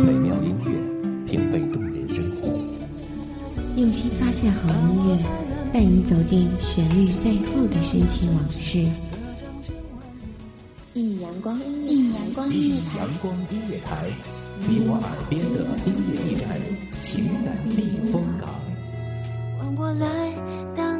美妙音乐，品味动人生活。用心发现好音乐，带你走进旋律背后的深情往事。一米阳光，一米阳光音乐台，阳光音乐台，你我耳边的音乐驿站，情感避风港。换我来当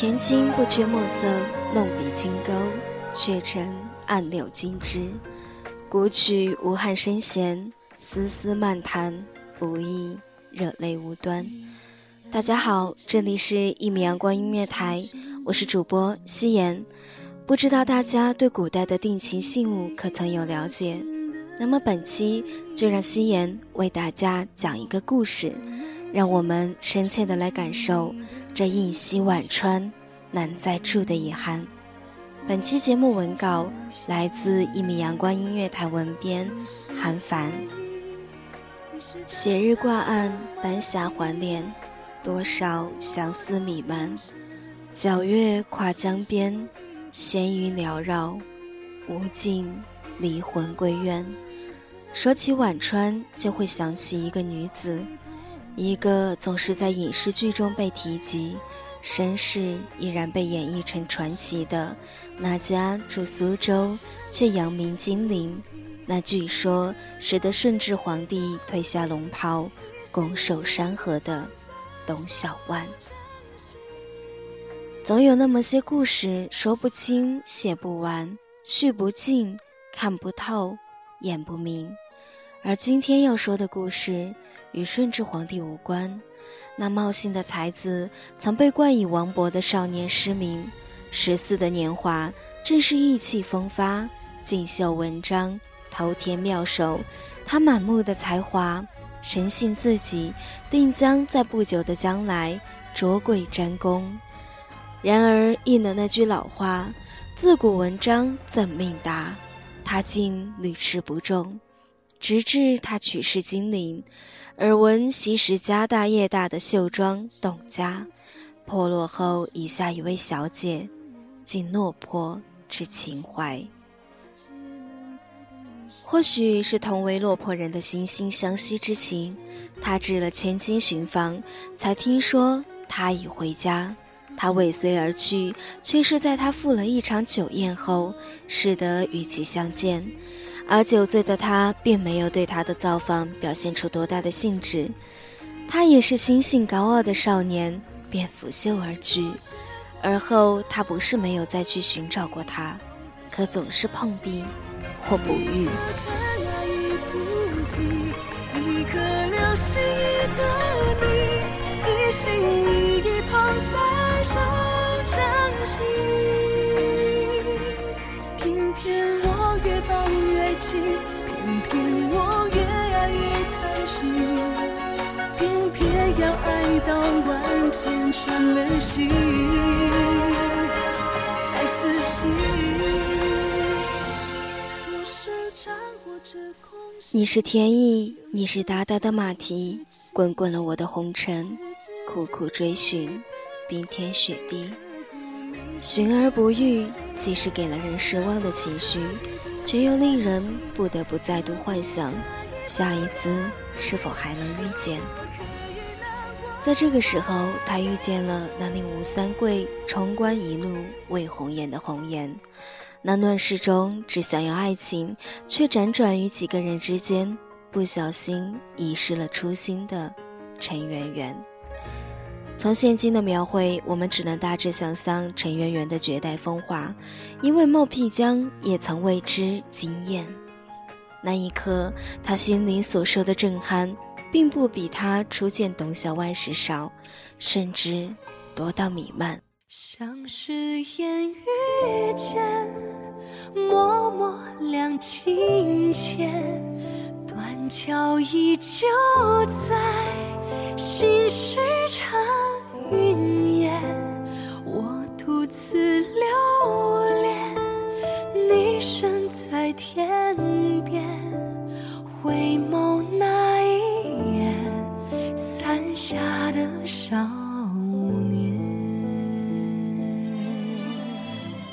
田青不缺墨色，弄笔清钩，却成暗柳金枝。古曲无憾声弦，丝丝漫弹，不易热泪无端。大家好，这里是《一米阳光音乐台》，我是主播夕颜。不知道大家对古代的定情信物可曾有了解？那么本期就让夕颜为大家讲一个故事，让我们深切的来感受。这一夕晚川难再住的遗憾。本期节目文稿来自一米阳光音乐台文编韩凡。斜日挂岸，丹霞环帘，多少相思弥漫。皎月跨江边，闲云缭绕，无尽离魂归怨。说起晚川，就会想起一个女子。一个总是在影视剧中被提及，身世依然被演绎成传奇的那家住苏州却扬名金陵，那据说使得顺治皇帝褪下龙袍，拱手山河的董小宛。总有那么些故事，说不清，写不完，叙不尽，看不透，演不明，而今天要说的故事。与顺治皇帝无关。那茂姓的才子曾被冠以王勃的少年诗名。十四的年华，正是意气风发、锦绣文章、头天妙手。他满目的才华，深信自己定将在不久的将来卓贵沾功。然而应了那句老话：“自古文章怎命达？”他竟屡试不中，直至他取世金陵。耳闻昔时家大业大的秀庄董家破落后，以下一位小姐竟落魄之情怀。或许是同为落魄人的惺惺相惜之情，他至了千金寻访，才听说他已回家。他尾随而去，却是在他赴了一场酒宴后，使得与其相见。而酒醉的他并没有对他的造访表现出多大的兴致，他也是心性高傲的少年，便拂袖而去。而后他不是没有再去寻找过他，可总是碰壁或不遇。偏要爱到万箭穿了心，才死心。你是天意，你是达达的马蹄，滚滚了我的红尘，苦苦追寻冰天雪地，寻而不遇，即使给了人失望的情绪。却又令人不得不再度幻想，下一次是否还能遇见？在这个时候，他遇见了那令吴三桂冲冠一怒为红颜的红颜，那乱世中只想要爱情，却辗转于几个人之间，不小心遗失了初心的陈圆圆。从现今的描绘，我们只能大致想象陈圆圆的绝代风华，因为冒辟疆也曾为之惊艳。那一刻，他心里所受的震撼，并不比他初见董小宛时少，甚至多到弥漫。像是烟雨间，默默两情牵，断桥依旧在，心事缠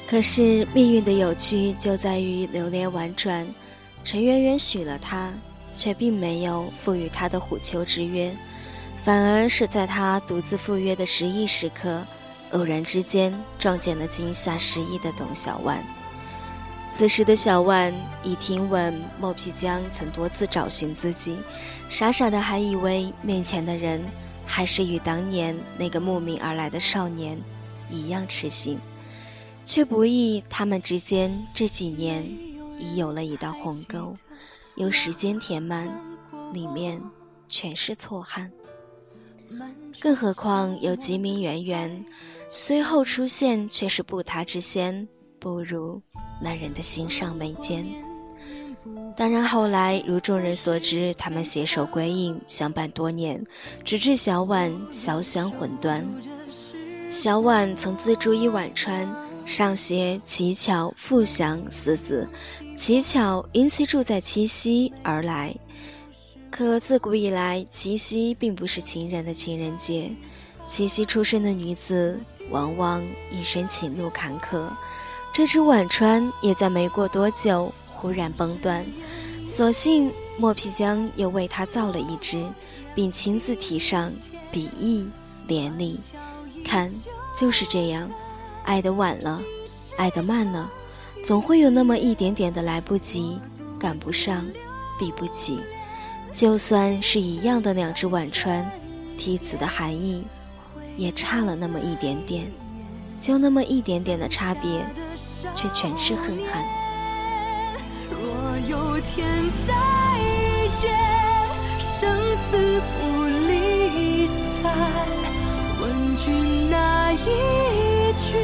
可是命运的有趣就在于流连婉转，陈圆圆许了他，却并没有赋予他的虎丘之约，反而是在他独自赴约的失意时刻，偶然之间撞见了惊吓失忆的董小宛。此时的小万已听闻莫皮江曾多次找寻自己，傻傻的还以为面前的人还是与当年那个慕名而来的少年一样痴心。却不意，他们之间这几年已有了一道鸿沟，由时间填满，里面全是错憾。更何况有吉明圆圆，随后出现却是不他之先，不如那人的心上眉间。当然，后来如众人所知，他们携手归隐，相伴多年，直至小婉小享魂断。小婉曾自注一晚川。上写“乞巧复祥”四字，乞巧因其住在七夕而来。可自古以来，七夕并不是情人的情人节。七夕出生的女子，往往一生情路坎坷。这支晚川也在没过多久忽然崩断。所幸莫皮江又为他造了一支，并亲自题上笔意连理。看，就是这样。爱得晚了，爱得慢了，总会有那么一点点的来不及，赶不上，比不起。就算是一样的两只晚川，题词的含义也差了那么一点点，就那么一点点的差别，却全是恨寒。若有天再见，生死不离散，问君哪一。去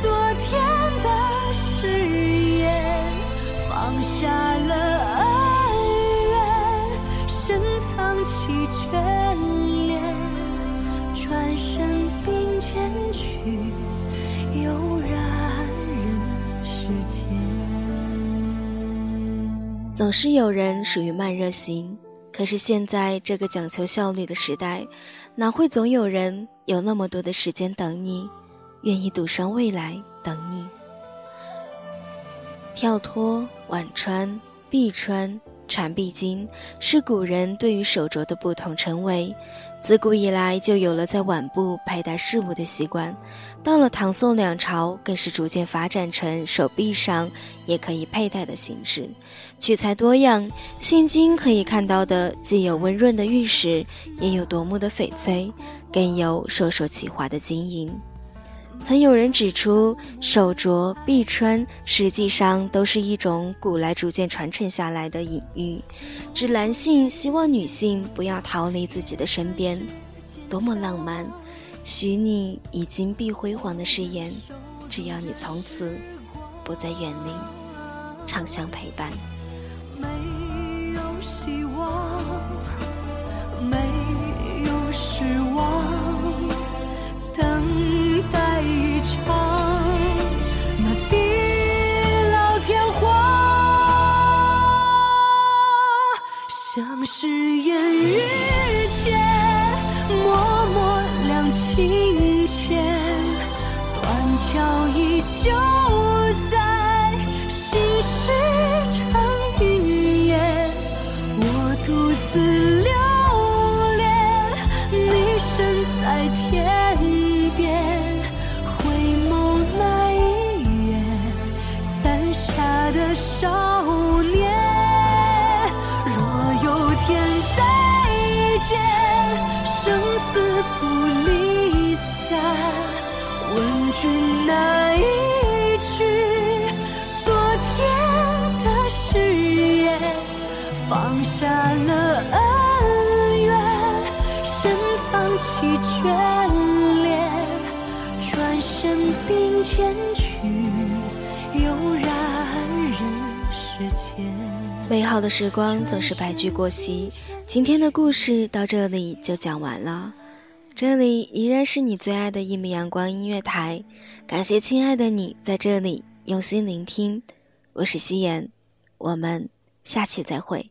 昨天的誓言，放下了恩怨，深藏起眷恋，转身并肩去，悠然人世间。总是有人属于慢热型，可是现在这个讲求效率的时代，哪会总有人有那么多的时间等你？愿意赌上未来等你。跳脱、晚穿、臂穿、缠臂巾，是古人对于手镯的不同称谓。自古以来就有了在腕部佩戴饰物的习惯，到了唐宋两朝，更是逐渐发展成手臂上也可以佩戴的形式，取材多样。现今可以看到的，既有温润的玉石，也有夺目的翡翠，更有烁烁其华的金银。曾有人指出，手镯、臂穿实际上都是一种古来逐渐传承下来的隐喻，指男性希望女性不要逃离自己的身边。多么浪漫！许你以金碧辉煌的誓言，只要你从此不再远离，长相陪伴。是天的誓言，放下了恩。起眷恋，转身并肩去，悠然人世间。美好的时光总是白驹过隙，今天的故事到这里就讲完了。这里依然是你最爱的一米阳光音乐台，感谢亲爱的你在这里用心聆听，我是夕颜，我们下期再会。